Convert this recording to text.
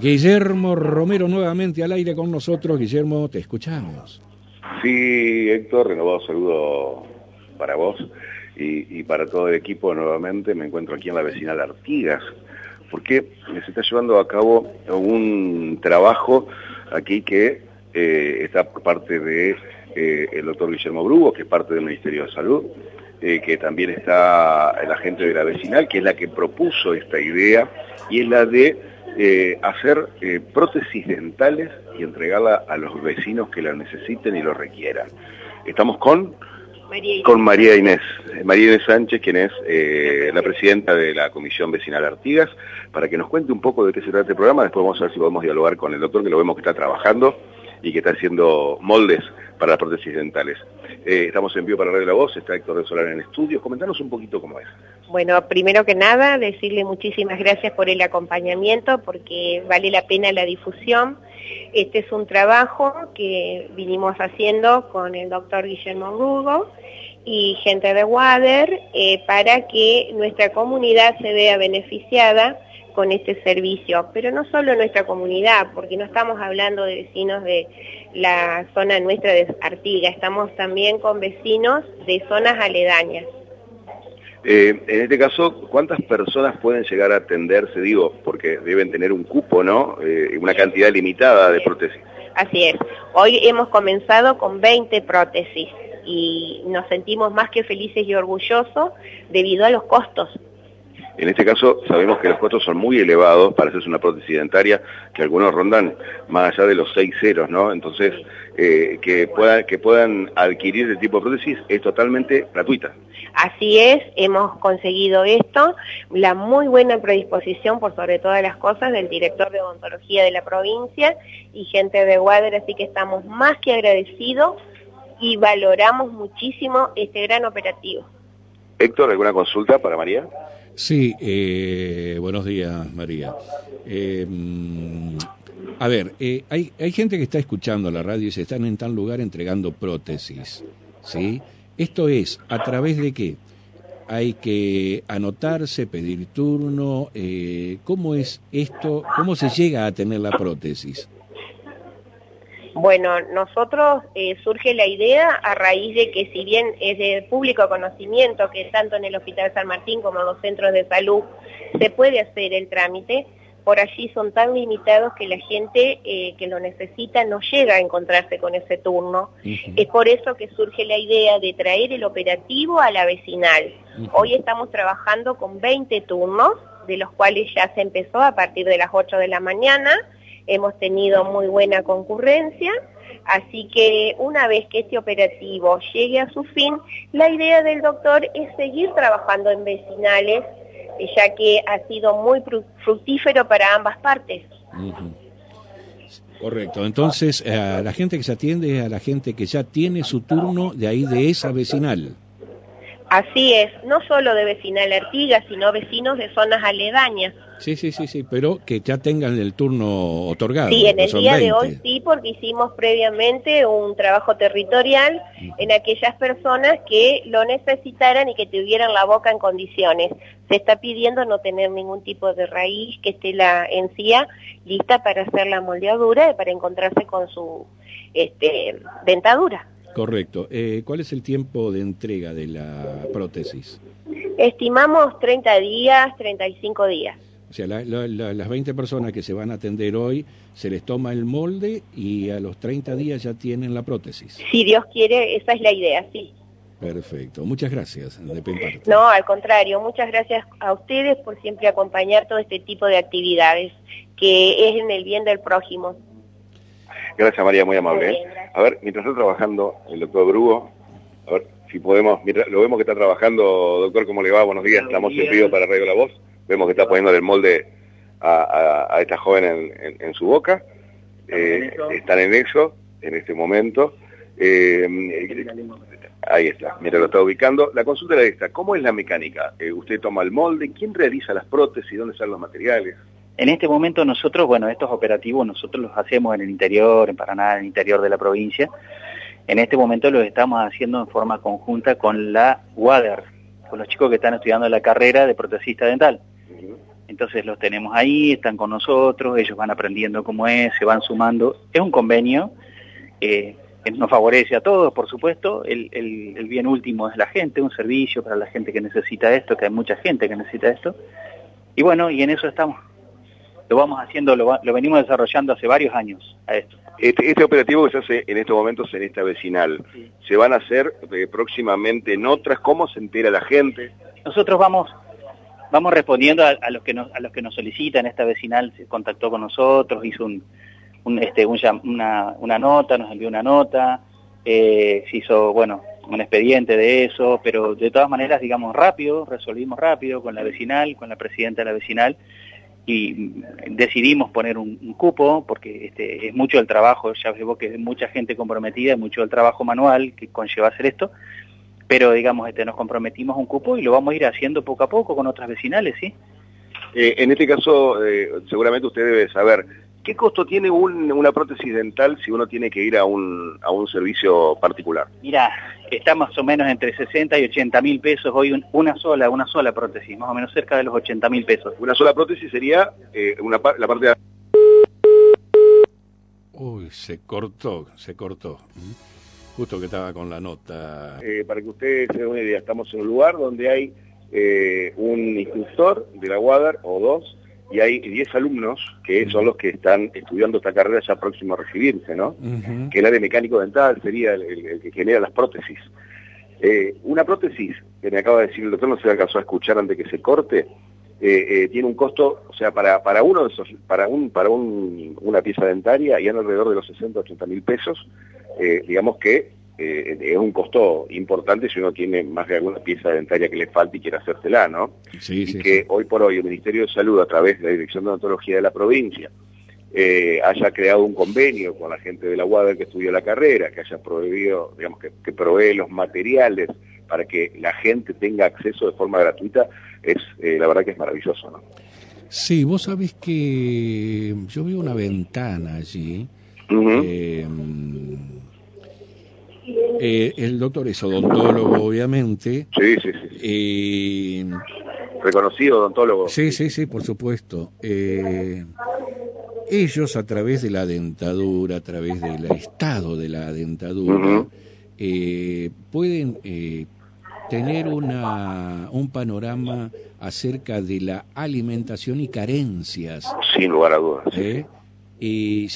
Guillermo Romero nuevamente al aire con nosotros. Guillermo, te escuchamos. Sí, Héctor, renovado saludo para vos y, para todo el equipo nuevamente. Me encuentro aquí en la vecinal Artigas, porque se está llevando a cabo un trabajo aquí que eh, está por parte de eh, el doctor Guillermo Brugo, que es parte del Ministerio de Salud, eh, que también está la gente de la vecinal, que es la que propuso esta idea, y es la de eh, hacer eh, prótesis dentales y entregarla a los vecinos que la necesiten y lo requieran. Estamos con María con María Inés, María Inés Sánchez, quien es eh, la presidenta de la Comisión Vecinal Artigas, para que nos cuente un poco de qué se trata este programa. Después vamos a ver si podemos dialogar con el doctor, que lo vemos que está trabajando y que está haciendo moldes para las prótesis dentales. Eh, estamos en vivo para Radio La Voz, está Héctor de Solar en estudios. Comentanos un poquito cómo es. Bueno, primero que nada, decirle muchísimas gracias por el acompañamiento, porque vale la pena la difusión. Este es un trabajo que vinimos haciendo con el doctor Guillermo Rugo y gente de Water eh, para que nuestra comunidad se vea beneficiada con este servicio, pero no solo nuestra comunidad, porque no estamos hablando de vecinos de la zona nuestra de Artiga, estamos también con vecinos de zonas aledañas. Eh, en este caso, ¿cuántas personas pueden llegar a atenderse? Digo, porque deben tener un cupo, ¿no? Eh, una cantidad limitada de prótesis. Así es. Hoy hemos comenzado con 20 prótesis y nos sentimos más que felices y orgullosos debido a los costos en este caso sabemos que los costos son muy elevados para hacerse una prótesis dentaria, que algunos rondan más allá de los seis ceros, ¿no? Entonces, eh, que, pueda, que puedan adquirir este tipo de prótesis es totalmente gratuita. Así es, hemos conseguido esto, la muy buena predisposición por sobre todas las cosas del director de odontología de la provincia y gente de Wader, así que estamos más que agradecidos y valoramos muchísimo este gran operativo. Héctor, ¿alguna consulta para María? Sí, eh, buenos días, María. Eh, a ver, eh, hay, hay gente que está escuchando la radio y se están en tal lugar entregando prótesis, ¿sí? Esto es, ¿a través de qué? Hay que anotarse, pedir turno, ¿cómo es esto? ¿Cómo se llega a tener la prótesis? Bueno, nosotros eh, surge la idea a raíz de que si bien es de público conocimiento que tanto en el Hospital San Martín como en los centros de salud se puede hacer el trámite, por allí son tan limitados que la gente eh, que lo necesita no llega a encontrarse con ese turno. Es por eso que surge la idea de traer el operativo a la vecinal. Hoy estamos trabajando con 20 turnos, de los cuales ya se empezó a partir de las 8 de la mañana, hemos tenido muy buena concurrencia, así que una vez que este operativo llegue a su fin, la idea del doctor es seguir trabajando en vecinales, ya que ha sido muy fructífero para ambas partes. Correcto, entonces eh, a la gente que se atiende es a la gente que ya tiene su turno de ahí de esa vecinal. Así es, no solo de vecinal Artigas, sino vecinos de zonas aledañas. Sí, sí, sí, sí, pero que ya tengan el turno otorgado. Sí, en el día de hoy sí, porque hicimos previamente un trabajo territorial en aquellas personas que lo necesitaran y que tuvieran la boca en condiciones. Se está pidiendo no tener ningún tipo de raíz que esté la encía lista para hacer la moldeadura y para encontrarse con su este, dentadura. Correcto. Eh, ¿Cuál es el tiempo de entrega de la prótesis? Estimamos 30 días, 35 días. O sea, las 20 personas que se van a atender hoy, se les toma el molde y a los 30 días ya tienen la prótesis. Si Dios quiere, esa es la idea, sí. Perfecto. Muchas gracias, de No, al contrario, muchas gracias a ustedes por siempre acompañar todo este tipo de actividades, que es en el bien del prójimo. Gracias María, muy amable. ¿eh? a ver, mientras está trabajando el doctor Brugo, a ver si podemos, lo vemos que está trabajando, doctor, ¿cómo le va? Buenos días, estamos en vivo para Radio La Voz. Vemos que está poniendo el molde a, esta joven en, su boca. Eh, están en eso en este momento. Eh, ahí está, mira, lo está ubicando. La consulta era esta, ¿cómo es la mecánica? ¿Usted toma el molde? ¿Quién realiza las prótesis? ¿Dónde están los materiales? En este momento nosotros, bueno, estos operativos nosotros los hacemos en el interior, en Paraná, en el interior de la provincia. En este momento los estamos haciendo en forma conjunta con la WADER, con los chicos que están estudiando la carrera de protesista dental. Entonces los tenemos ahí, están con nosotros, ellos van aprendiendo cómo es, se van sumando. Es un convenio, eh, nos favorece a todos, por supuesto. El, el, bien último es la gente, un servicio para la gente que necesita esto, que hay mucha gente que necesita esto. Y bueno, y en eso estamos. Lo vamos haciendo, lo, lo venimos desarrollando hace varios años a esto. Este, este, operativo que se hace en estos momentos en esta vecinal, ¿se van a hacer eh, próximamente en otras? ¿Cómo se entera la gente? Nosotros vamos vamos respondiendo a, los que nos, a los que nos solicitan. Esta vecinal se contactó con nosotros, hizo este, una, una, nota, nos envió una nota, eh, se hizo, bueno, un expediente de eso, pero de todas maneras, digamos, rápido, resolvimos rápido con la vecinal, con la presidenta de la vecinal, y decidimos poner un, cupo, porque este, es mucho el trabajo, ya vemos que es mucha gente comprometida, es mucho el trabajo manual que conlleva hacer esto, pero digamos, este, nos comprometimos un cupo y lo vamos a ir haciendo poco a poco con otras vecinales, ¿sí? Eh, en este caso, eh, seguramente usted debe saber, ¿qué costo tiene una prótesis dental si uno tiene que ir a un, a un servicio particular? Mira, está más o menos entre 60 y 80 mil pesos hoy una sola, una sola prótesis, más o menos cerca de los 80 mil pesos. Una sola prótesis sería eh, una, la parte de... Uy, se cortó, se cortó. Justo que estaba con la nota. Eh, para que ustedes se den una idea, estamos en un lugar donde hay eh, un instructor de la WADAR o dos y hay 10 alumnos que son los que están estudiando esta carrera ya próximo a recibirse, ¿no? Que el área mecánico dental sería el, que genera las prótesis. Eh, una prótesis, que me acaba de decir el doctor, no se alcanzó a escuchar antes que se corte, eh, eh, tiene un costo, o sea, para, para uno de esos, para un, para un, una pieza dentaria, y alrededor de los 60, 80 mil pesos, digamos que eh, es un costo importante si uno tiene más de alguna pieza dentaria que le falta y quiere hacérsela, ¿no? Sí, y que hoy por hoy el Ministerio de Salud, a través de la Dirección de Odontología de la provincia, eh, haya creado un convenio con la gente de la UADER que estudió la carrera, que haya prohibido, digamos, que, que provee los materiales para que la gente tenga acceso de forma gratuita, es eh, la verdad que es maravilloso, ¿no? Sí, vos sabés que yo veo una ventana allí, eh, el doctor es odontólogo, obviamente. Sí, sí, sí. Eh, Reconocido odontólogo. Sí, sí, sí, por supuesto. Eh, ellos a través de la dentadura, a través del estado de la dentadura, pueden tener una, un panorama acerca de la alimentación y carencias. Sin lugar a dudas. Y